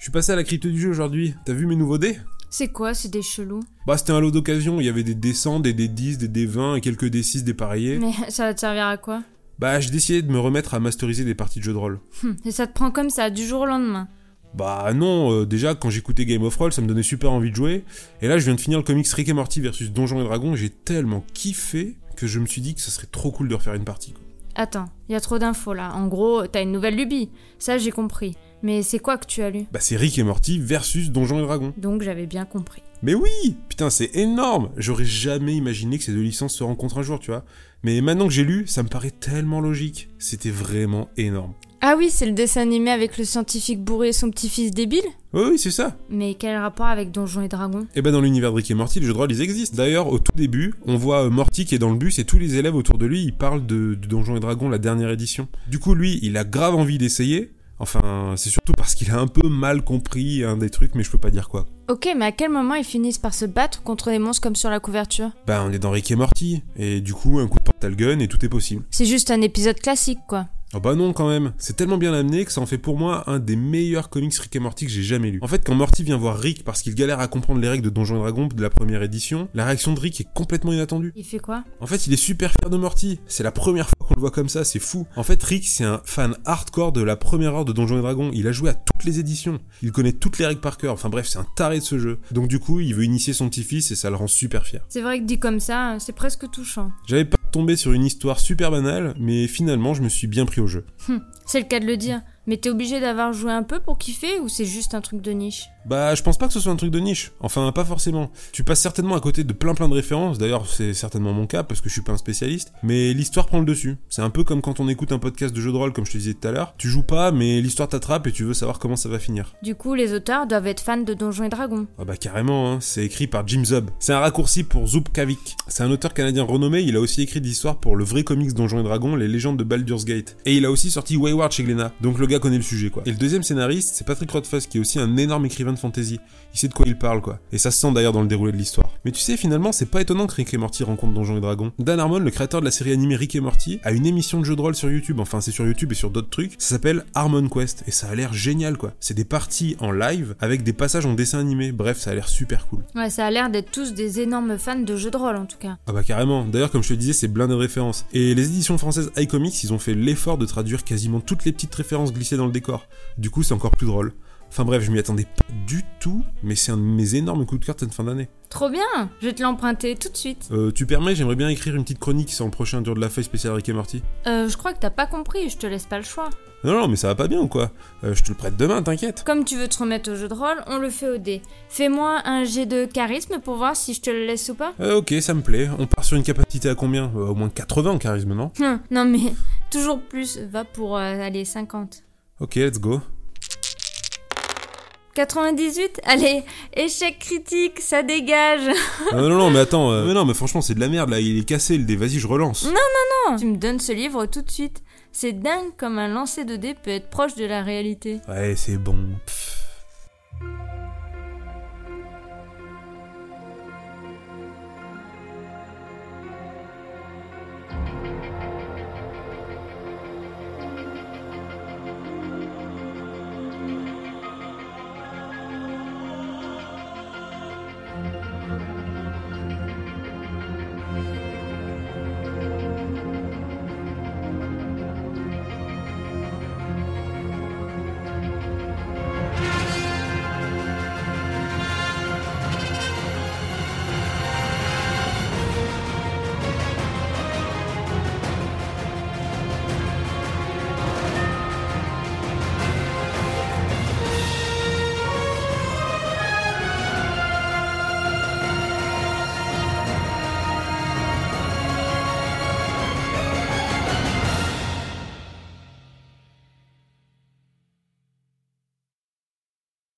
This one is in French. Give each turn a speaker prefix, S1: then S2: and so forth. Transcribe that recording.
S1: Je suis passé à la crypte du jeu aujourd'hui. T'as vu mes nouveaux dés?
S2: C'est quoi, c'est des chelous?
S1: Bah, c'était un lot d'occasion. Il y avait des D100, des D10, des D20 et quelques D6 dépareillés.
S2: Mais ça va te servir à quoi?
S1: Bah, j'ai décidé de me remettre à masteriser des parties de jeux de rôle.
S2: Hum, Et ça te prend comme ça, du jour au lendemain?
S1: Bah non, euh, déjà quand j'écoutais Game of Roll, ça me donnait super envie de jouer. Et là, je viens de finir le comics Rick et Morty versus Donjons et Dragons. J'ai tellement kiffé que je me suis dit que ça serait trop cool de refaire une partie. quoi.
S2: Attends, il y a trop d'infos là. En gros, t'as une nouvelle lubie. Ça, j'ai compris. Mais c'est quoi que tu as lu
S1: Bah c'est Rick et Morty versus Donjons et Dragons.
S2: Donc j'avais bien compris.
S1: Mais oui Putain, c'est énorme J'aurais jamais imaginé que ces deux licences se rencontrent un jour, tu vois. Mais maintenant que j'ai lu, ça me paraît tellement logique. C'était vraiment énorme.
S2: Ah oui, c'est le dessin animé avec le scientifique bourré et son petit-fils débile
S1: Oui, oui, c'est ça.
S2: Mais quel rapport avec Donjons et Dragons
S1: Et ben dans l'univers de Rick et Morty, les jeux de rôle, ils existent. D'ailleurs, au tout début, on voit euh, Morty qui est dans le bus et tous les élèves autour de lui, ils parlent de, de Donjons et Dragons, la dernière édition. Du coup, lui, il a grave envie d'essayer. Enfin, c'est surtout parce qu'il a un peu mal compris un des trucs, mais je peux pas dire quoi.
S2: Ok, mais à quel moment ils finissent par se battre contre des monstres comme sur la couverture?
S1: Bah, on est dans Rick et Morty, et du coup, un coup de portal gun et tout est possible.
S2: C'est juste un épisode classique, quoi.
S1: Oh bah non quand même, c'est tellement bien amené que ça en fait pour moi un des meilleurs comics Rick et Morty que j'ai jamais lu. En fait quand Morty vient voir Rick parce qu'il galère à comprendre les règles de Donjons et Dragons de la première édition, la réaction de Rick est complètement inattendue.
S2: Il fait quoi?
S1: En fait il est super fier de Morty, c'est la première fois qu'on le voit comme ça, c'est fou. En fait Rick c'est un fan hardcore de la première heure de Donjons et Dragons, il a joué à toutes les éditions, il connaît toutes les règles par cœur, enfin bref c'est un taré de ce jeu. Donc du coup il veut initier son petit-fils et ça le rend super fier.
S2: C'est vrai que dit comme ça, c'est presque touchant.
S1: J'avais pas tombé sur une histoire super banale, mais finalement je me suis bien pris au jeu.
S2: Hum, c'est le cas de le dire. Mais t'es obligé d'avoir joué un peu pour kiffer ou c'est juste un truc de niche
S1: Bah, je pense pas que ce soit un truc de niche. Enfin, pas forcément. Tu passes certainement à côté de plein plein de références. D'ailleurs, c'est certainement mon cas parce que je suis pas un spécialiste. Mais l'histoire prend le dessus. C'est un peu comme quand on écoute un podcast de jeu de rôle, comme je te disais tout à l'heure. Tu joues pas, mais l'histoire t'attrape et tu veux savoir comment ça va finir.
S2: Du coup, les auteurs doivent être fans de Donjons et Dragons.
S1: Ah bah carrément, hein. c'est écrit par Jim Zub. C'est un raccourci pour Zub Kavik. C'est un auteur canadien renommé, il a aussi écrit des histoires pour le vrai comics Donjons et Dragons, les légendes de Baldur's Gate. Et il a aussi sorti Wayward chez Glénat, donc le gars connaît le sujet quoi. Et le deuxième scénariste, c'est Patrick Rothfuss, qui est aussi un énorme écrivain de fantasy. Il sait de quoi il parle quoi. Et ça se sent d'ailleurs dans le déroulé de l'histoire. Mais tu sais, finalement, c'est pas étonnant que Rick et Morty rencontrent Donjons et Dragons. Dan Harmon, le créateur de la série animée Rick et Morty, a une émission de jeu de rôle sur YouTube. Enfin, c'est sur YouTube et sur d'autres trucs. Ça s'appelle Harmon Quest. Et ça a l'air génial quoi. C'est des parties en live avec des passages en dessin animé. Bref, ça a l'air super cool.
S2: Ouais, ça a l'air d'être tous des énormes fans de jeux de rôle en tout cas.
S1: Ah bah carrément. D'ailleurs, comme je te disais, c'est blindé de références. Et les éditions françaises iComics, ils ont fait l'effort de traduire quasiment toutes les petites références glissées dans le décor. Du coup, c'est encore plus drôle. Enfin bref, je m'y attendais pas du tout, mais c'est un de mes énormes coups de cœur de cette fin d'année.
S2: Trop bien Je vais te l'emprunter tout de suite.
S1: Euh, tu permets, j'aimerais bien écrire une petite chronique sur le prochain dur de la feuille spécial Rick et Morty.
S2: Euh, je crois que t'as pas compris, je te laisse pas le choix.
S1: Non, non, mais ça va pas bien ou quoi? Euh, Je te le prête demain, t'inquiète.
S2: Comme tu veux te remettre au jeu de rôle, on le fait au dé. Fais-moi un jet de charisme pour voir si je te le laisse ou pas.
S1: Euh, ok, ça me plaît. On part sur une capacité à combien? Au moins 80 en charisme, non?
S2: Hum, non mais toujours plus, va pour aller 50.
S1: Ok, let's go.
S2: 98 Allez, échec critique, ça dégage
S1: non, non, non, mais attends. euh, Mais non, mais franchement, c'est de la merde là. Il est cassé le dé. Vas-y, je relance.
S2: Non, tu me donnes ce livre tout de suite. C'est dingue comme un lancer de dés peut être proche de la réalité.
S1: Ouais, c'est bon. Pff,